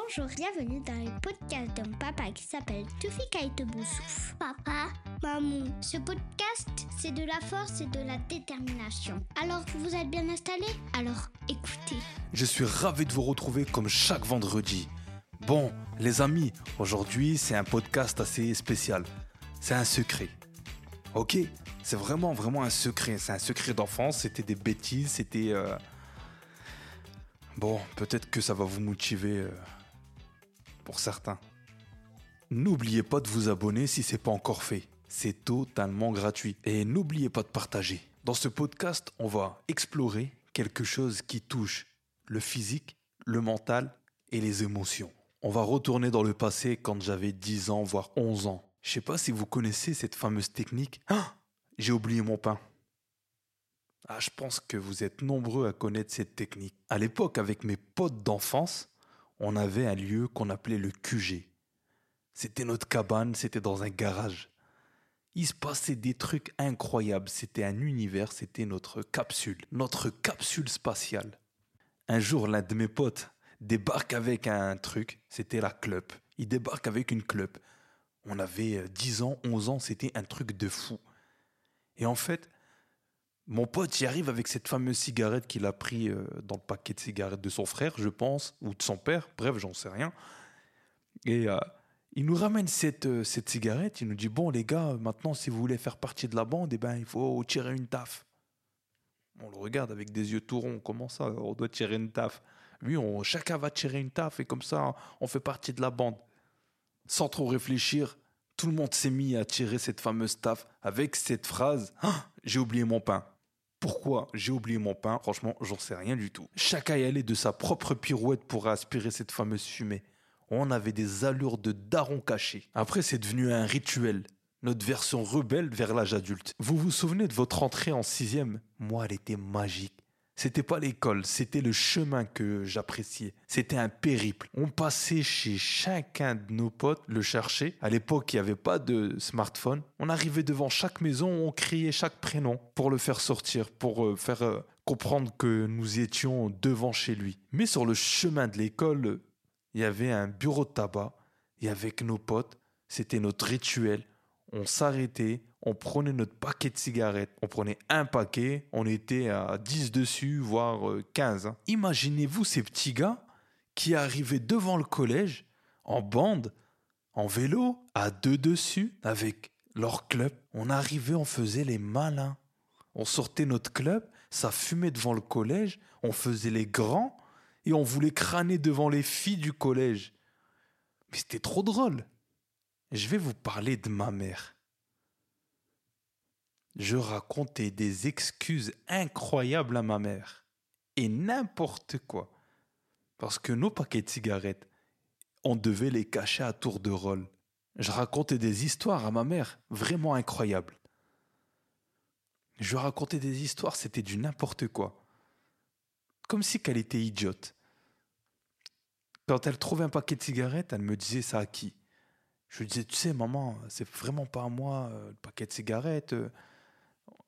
Bonjour, bienvenue dans le podcast d'un papa qui s'appelle Tufika Boussouf. Papa, maman, ce podcast, c'est de la force et de la détermination. Alors, vous êtes bien installés? Alors, écoutez. Je suis ravi de vous retrouver comme chaque vendredi. Bon, les amis, aujourd'hui, c'est un podcast assez spécial. C'est un secret. Ok? C'est vraiment, vraiment un secret. C'est un secret d'enfance. C'était des bêtises. C'était. euh, Bon, peut-être que ça va vous motiver euh, certains. N'oubliez pas de vous abonner si c'est pas encore fait. C'est totalement gratuit. Et n'oubliez pas de partager. Dans ce podcast, on va explorer quelque chose qui touche le physique, le mental et les émotions. On va retourner dans le passé quand j'avais 10 ans, voire 11 ans. Je sais pas si vous connaissez cette fameuse technique. Ah J'ai oublié mon pain. Ah, je pense que vous êtes nombreux à connaître cette technique. À l'époque, avec mes potes d'enfance, on avait un lieu qu'on appelait le QG. C'était notre cabane, c'était dans un garage. Il se passait des trucs incroyables, c'était un univers, c'était notre capsule, notre capsule spatiale. Un jour, l'un de mes potes débarque avec un truc, c'était la club. Il débarque avec une club. On avait euh, 10 ans, 11 ans, c'était un truc de fou. Et en fait, mon pote y arrive avec cette fameuse cigarette qu'il a pris euh, dans le paquet de cigarettes de son frère, je pense, ou de son père, bref, j'en sais rien. Et euh, il nous ramène cette, euh, cette cigarette, il nous dit, bon les gars, maintenant si vous voulez faire partie de la bande, eh ben, il faut tirer une taf. On le regarde avec des yeux tout ronds, comment ça, on doit tirer une taf? Oui, on, chacun va tirer une taf et comme ça, on fait partie de la bande. Sans trop réfléchir, tout le monde s'est mis à tirer cette fameuse taf avec cette phrase Ah, J'ai oublié mon pain. Pourquoi j'ai oublié mon pain? Franchement, j'en sais rien du tout. Chacun y allait de sa propre pirouette pour aspirer cette fameuse fumée. On avait des allures de daron caché. Après, c'est devenu un rituel. Notre version rebelle vers l'âge adulte. Vous vous souvenez de votre entrée en sixième? Moi, elle était magique. C'était pas l'école, c'était le chemin que j'appréciais. C'était un périple. On passait chez chacun de nos potes le chercher. À l'époque, il n'y avait pas de smartphone. On arrivait devant chaque maison, on criait chaque prénom pour le faire sortir, pour euh, faire euh, comprendre que nous étions devant chez lui. Mais sur le chemin de l'école, il y avait un bureau de tabac. Et avec nos potes, c'était notre rituel. On s'arrêtait, on prenait notre paquet de cigarettes, on prenait un paquet, on était à 10 dessus, voire euh, 15. hein. Imaginez-vous ces petits gars qui arrivaient devant le collège, en bande, en vélo, à deux dessus, avec leur club. On arrivait, on faisait les malins. On sortait notre club, ça fumait devant le collège, on faisait les grands, et on voulait crâner devant les filles du collège. Mais c'était trop drôle. Je vais vous parler de ma mère. Je racontais des excuses incroyables à ma mère. Et n'importe quoi. Parce que nos paquets de cigarettes, on devait les cacher à tour de rôle. Je racontais des histoires à ma mère vraiment incroyables. Je racontais des histoires, c'était du n'importe quoi. Comme si qu'elle était idiote. Quand elle trouvait un paquet de cigarettes, elle me disait ça à qui? Je lui disais, tu sais, maman, c'est vraiment pas à moi euh, le paquet de cigarettes. euh,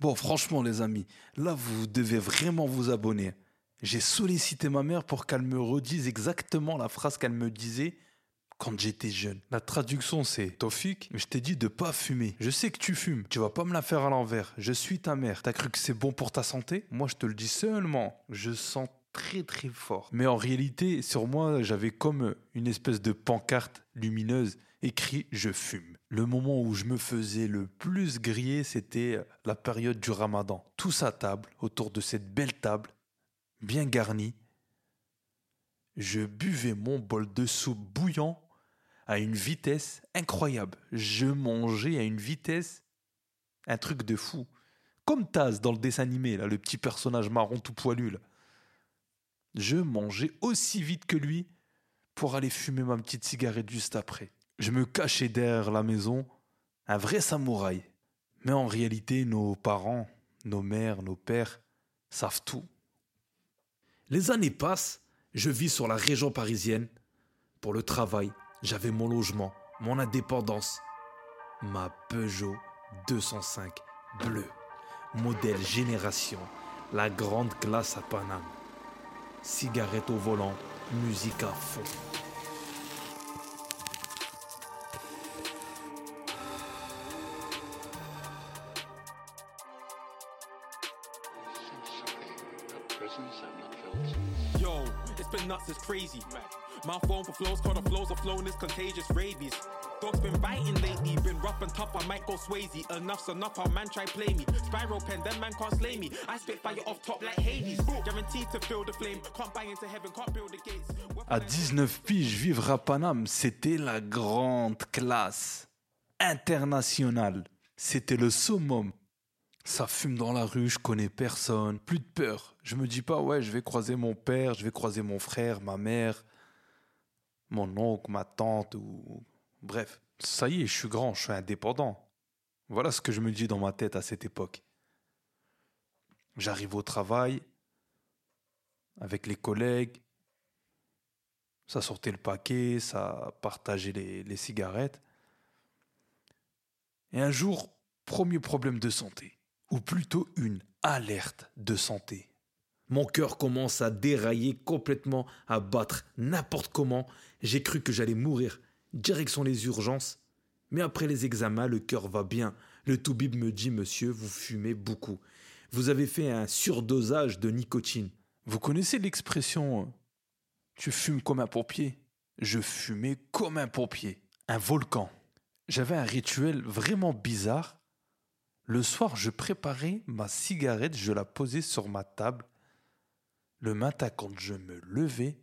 Bon, franchement, les amis, là, vous devez vraiment vous abonner. J'ai sollicité ma mère pour qu'elle me redise exactement la phrase qu'elle me disait quand j'étais jeune. La traduction, c'est Tofik, je t'ai dit de pas fumer. Je sais que tu fumes. Tu vas pas me la faire à l'envers. Je suis ta mère. T'as cru que c'est bon pour ta santé? Moi, je te le dis seulement. Je sens très très fort. Mais en réalité, sur moi, j'avais comme une espèce de pancarte lumineuse écrit je fume. Le moment où je me faisais le plus griller, c'était la période du ramadan. Tous à table, autour de cette belle table, bien garnie. Je buvais mon bol de soupe bouillant à une vitesse incroyable. Je mangeais à une vitesse, un truc de fou. Comme Taz dans le dessin animé, là, le petit personnage marron tout poilu. Je mangeais aussi vite que lui pour aller fumer ma petite cigarette juste après. Je me cachais derrière la maison, un vrai samouraï. Mais en réalité, nos parents, nos mères, nos pères savent tout. Les années passent, je vis sur la région parisienne. Pour le travail, j'avais mon logement, mon indépendance. Ma Peugeot 205 bleue, modèle génération, la grande classe à Paname. Cigarette au volant, musique à fond. Crazy. My phone for flows, call the flows of flowing is contagious rabies. Dogs been biting lately, been rough and tough, I might go Swayze. Enough's enough, our man try play me. Spiral pen, them man can't slay me. I spit fire off top like Hades. Guaranteed to feel the flame, can't buy into heaven, can't build the gates. À 19 piges, vivre à Paname, c'était la grande classe internationale. C'était le summum. Ça fume dans la rue, je connais personne, plus de peur. Je me dis pas, ouais, je vais croiser mon père, je vais croiser mon frère, ma mère, mon oncle, ma tante, ou. Bref, ça y est, je suis grand, je suis indépendant. Voilà ce que je me dis dans ma tête à cette époque. J'arrive au travail, avec les collègues, ça sortait le paquet, ça partageait les, les cigarettes. Et un jour, premier problème de santé ou plutôt une alerte de santé. Mon cœur commence à dérailler complètement, à battre n'importe comment. J'ai cru que j'allais mourir. Direction les urgences. Mais après les examens, le cœur va bien. Le toubib me dit Monsieur, vous fumez beaucoup. Vous avez fait un surdosage de nicotine. Vous connaissez l'expression euh, Tu fumes comme un pompier Je fumais comme un pompier, un volcan. J'avais un rituel vraiment bizarre. Le soir, je préparais ma cigarette, je la posais sur ma table. Le matin, quand je me levais,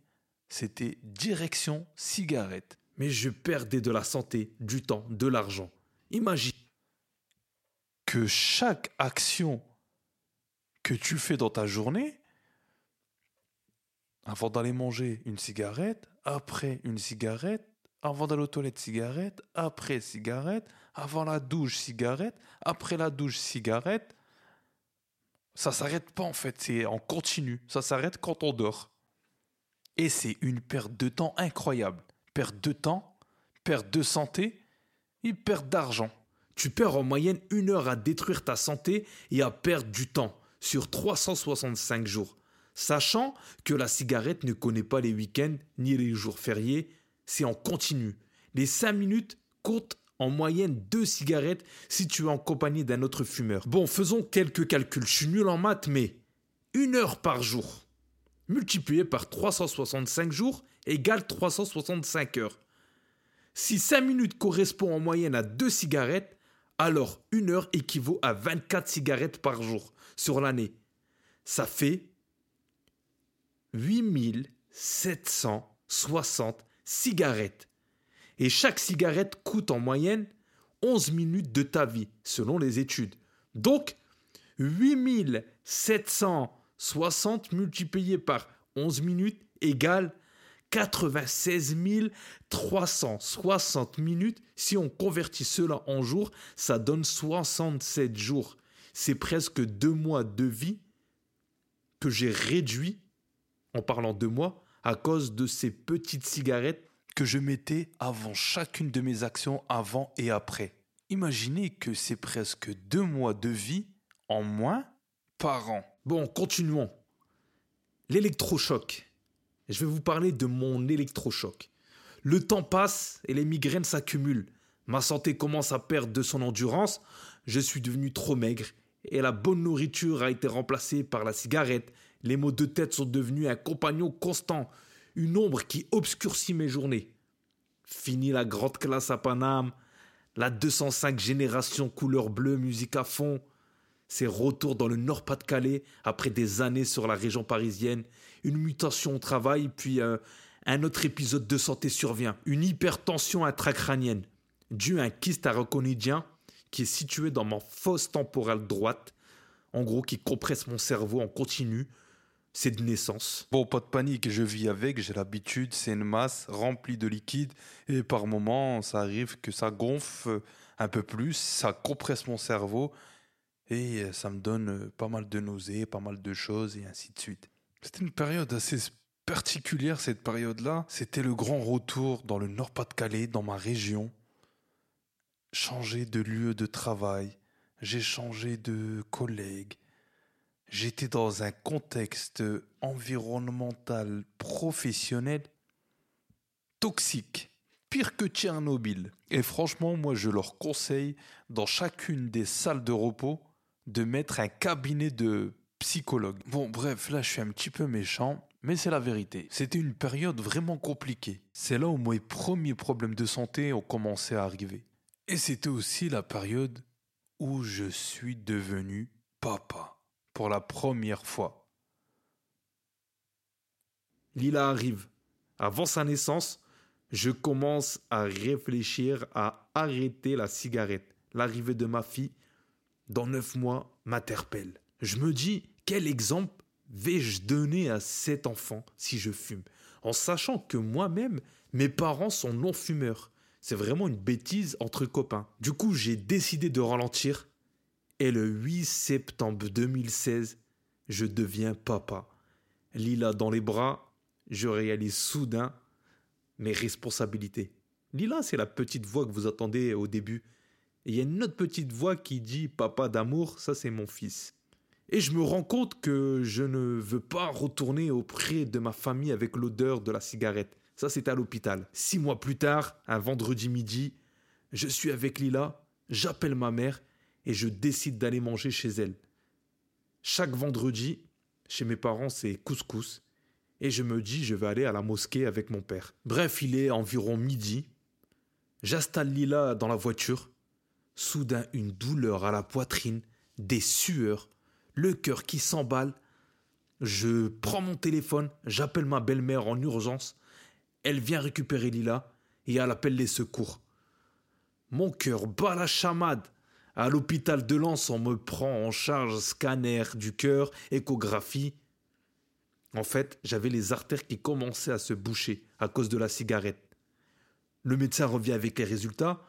c'était direction cigarette. Mais je perdais de la santé, du temps, de l'argent. Imagine. Que chaque action que tu fais dans ta journée, avant d'aller manger une cigarette, après une cigarette, avant d'aller aux toilettes, cigarette, après cigarette, avant la douche, cigarette, après la douche, cigarette. Ça s'arrête pas en fait, c'est en continu. Ça s'arrête quand on dort. Et c'est une perte de temps incroyable. Perte de temps, perte de santé et perte d'argent. Tu perds en moyenne une heure à détruire ta santé et à perdre du temps sur 365 jours. Sachant que la cigarette ne connaît pas les week-ends ni les jours fériés, c'est en continu. Les 5 minutes comptent en moyenne 2 cigarettes si tu es en compagnie d'un autre fumeur. Bon, faisons quelques calculs. Je suis nul en maths, mais une heure par jour multiplié par 365 jours égale 365 heures. Si 5 minutes correspond en moyenne à 2 cigarettes, alors une heure équivaut à 24 cigarettes par jour sur l'année. Ça fait 8760 cigarettes. Et chaque cigarette coûte en moyenne 11 minutes de ta vie, selon les études. Donc, 8760 multiplié par 11 minutes égale 96 360 minutes. Si on convertit cela en jours, ça donne 67 jours. C'est presque deux mois de vie que j'ai réduit, en parlant de mois, à cause de ces petites cigarettes que je mettais avant chacune de mes actions avant et après. Imaginez que c'est presque deux mois de vie en moins par an. Bon, continuons. L'électrochoc. Je vais vous parler de mon électrochoc. Le temps passe et les migraines s'accumulent. Ma santé commence à perdre de son endurance. Je suis devenu trop maigre et la bonne nourriture a été remplacée par la cigarette. Les maux de tête sont devenus un compagnon constant, une ombre qui obscurcit mes journées. Fini la grande classe à Paname, la 205 génération couleur bleue, musique à fond. C'est retour dans le Nord-Pas-de-Calais après des années sur la région parisienne, une mutation au travail, puis euh, un autre épisode de santé survient, une hypertension intracrânienne, due à un kyste araconidien qui est situé dans ma fosse temporale droite, en gros qui compresse mon cerveau en continu. C'est de naissance. Bon, pas de panique, je vis avec, j'ai l'habitude, c'est une masse remplie de liquide et par moments, ça arrive que ça gonfle un peu plus, ça compresse mon cerveau et ça me donne pas mal de nausées, pas mal de choses et ainsi de suite. C'était une période assez particulière cette période-là. C'était le grand retour dans le Nord-Pas-de-Calais, dans ma région. Changer de lieu de travail, j'ai changé de collègues. J'étais dans un contexte environnemental professionnel toxique, pire que Tchernobyl. Et franchement, moi je leur conseille dans chacune des salles de repos de mettre un cabinet de psychologue. Bon, bref, là je suis un petit peu méchant, mais c'est la vérité. C'était une période vraiment compliquée. C'est là où mes premiers problèmes de santé ont commencé à arriver. Et c'était aussi la période où je suis devenu papa pour la première fois. Lila arrive. Avant sa naissance, je commence à réfléchir à arrêter la cigarette. L'arrivée de ma fille, dans neuf mois, m'interpelle. Je me dis, quel exemple vais-je donner à cet enfant si je fume? En sachant que moi-même, mes parents sont non-fumeurs. C'est vraiment une bêtise entre copains. Du coup, j'ai décidé de ralentir. Et le 8 septembre 2016, je deviens papa. Lila dans les bras, je réalise soudain mes responsabilités. Lila, c'est la petite voix que vous attendez au début. Et il y a une autre petite voix qui dit Papa d'amour, ça c'est mon fils. Et je me rends compte que je ne veux pas retourner auprès de ma famille avec l'odeur de la cigarette. Ça, c'est à l'hôpital. Six mois plus tard, un vendredi midi, je suis avec Lila, j'appelle ma mère et je décide d'aller manger chez elle. Chaque vendredi, chez mes parents, c'est couscous. Et je me dis, je vais aller à la mosquée avec mon père. Bref, il est environ midi. J'installe Lila dans la voiture. Soudain, une douleur à la poitrine, des sueurs, le cœur qui s'emballe. Je prends mon téléphone, j'appelle ma belle-mère en urgence. Elle vient récupérer Lila et elle appelle les secours. Mon cœur bat la chamade. À l'hôpital de Lens, on me prend en charge scanner du cœur, échographie. En fait, j'avais les artères qui commençaient à se boucher à cause de la cigarette. Le médecin revient avec les résultats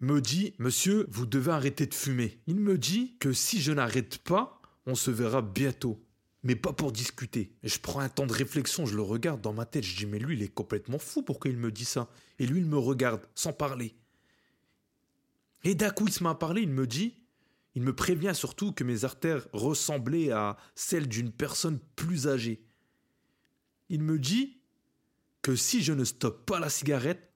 me dit Monsieur, vous devez arrêter de fumer. Il me dit que si je n'arrête pas, on se verra bientôt. Mais pas pour discuter. je prends un temps de réflexion, je le regarde dans ma tête, je dis mais lui il est complètement fou, pourquoi il me dit ça? Et lui il me regarde, sans parler. Et d'un coup il se met à il me dit, il me prévient surtout que mes artères ressemblaient à celles d'une personne plus âgée. Il me dit que si je ne stoppe pas la cigarette,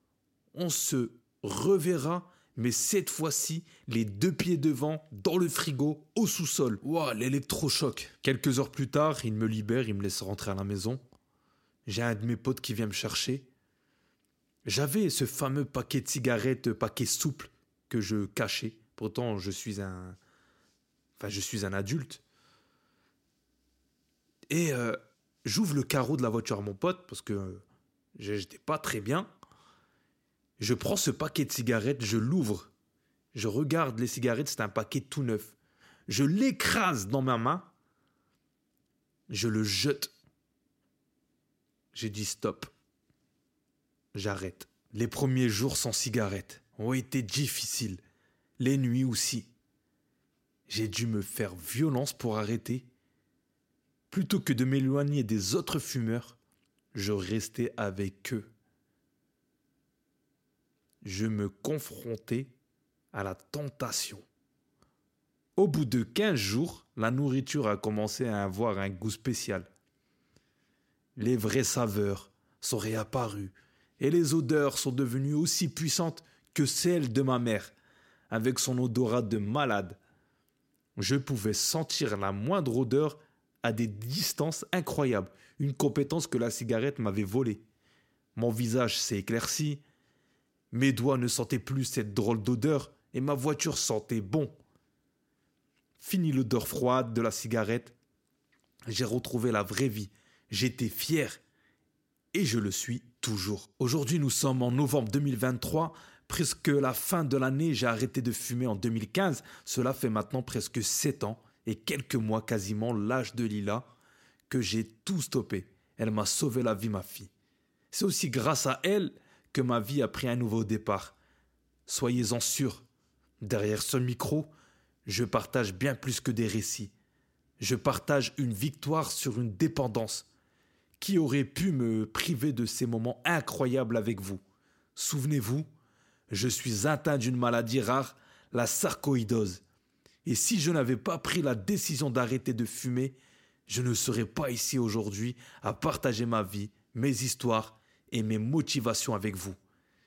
on se reverra mais cette fois-ci, les deux pieds devant, dans le frigo, au sous-sol. Waouh, l'électrochoc. Quelques heures plus tard, il me libère, il me laisse rentrer à la maison. J'ai un de mes potes qui vient me chercher. J'avais ce fameux paquet de cigarettes, paquet souple, que je cachais. Pourtant, je suis un. Enfin, je suis un adulte. Et euh, j'ouvre le carreau de la voiture à mon pote parce que j'étais pas très bien. Je prends ce paquet de cigarettes, je l'ouvre. Je regarde les cigarettes, c'est un paquet tout neuf. Je l'écrase dans ma main. Je le jette. J'ai dit stop. J'arrête. Les premiers jours sans cigarette ont été difficiles. Les nuits aussi. J'ai dû me faire violence pour arrêter. Plutôt que de m'éloigner des autres fumeurs, je restais avec eux je me confrontais à la tentation. Au bout de quinze jours, la nourriture a commencé à avoir un goût spécial. Les vraies saveurs sont réapparues et les odeurs sont devenues aussi puissantes que celles de ma mère, avec son odorat de malade. Je pouvais sentir la moindre odeur à des distances incroyables, une compétence que la cigarette m'avait volée. Mon visage s'est éclairci, mes doigts ne sentaient plus cette drôle d'odeur et ma voiture sentait bon. Fini l'odeur froide de la cigarette, j'ai retrouvé la vraie vie. J'étais fier et je le suis toujours. Aujourd'hui, nous sommes en novembre 2023, presque la fin de l'année. J'ai arrêté de fumer en 2015. Cela fait maintenant presque sept ans et quelques mois quasiment l'âge de Lila que j'ai tout stoppé. Elle m'a sauvé la vie, ma fille. C'est aussi grâce à elle que ma vie a pris un nouveau départ. Soyez-en sûrs, derrière ce micro, je partage bien plus que des récits. Je partage une victoire sur une dépendance. Qui aurait pu me priver de ces moments incroyables avec vous Souvenez-vous, je suis atteint d'une maladie rare, la sarcoïdose. Et si je n'avais pas pris la décision d'arrêter de fumer, je ne serais pas ici aujourd'hui à partager ma vie, mes histoires et mes motivations avec vous.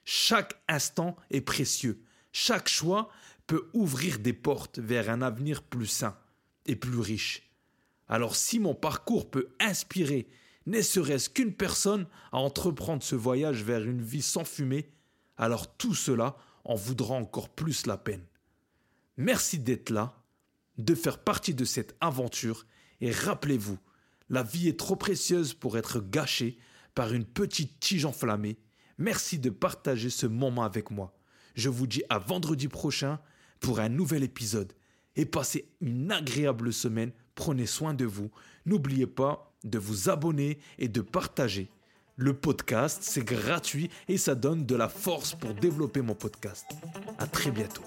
Chaque instant est précieux. Chaque choix peut ouvrir des portes vers un avenir plus sain et plus riche. Alors si mon parcours peut inspirer ne serait-ce qu'une personne à entreprendre ce voyage vers une vie sans fumée, alors tout cela en voudra encore plus la peine. Merci d'être là, de faire partie de cette aventure et rappelez-vous, la vie est trop précieuse pour être gâchée par une petite tige enflammée. Merci de partager ce moment avec moi. Je vous dis à vendredi prochain pour un nouvel épisode et passez une agréable semaine. Prenez soin de vous. N'oubliez pas de vous abonner et de partager. Le podcast, c'est gratuit et ça donne de la force pour développer mon podcast. À très bientôt.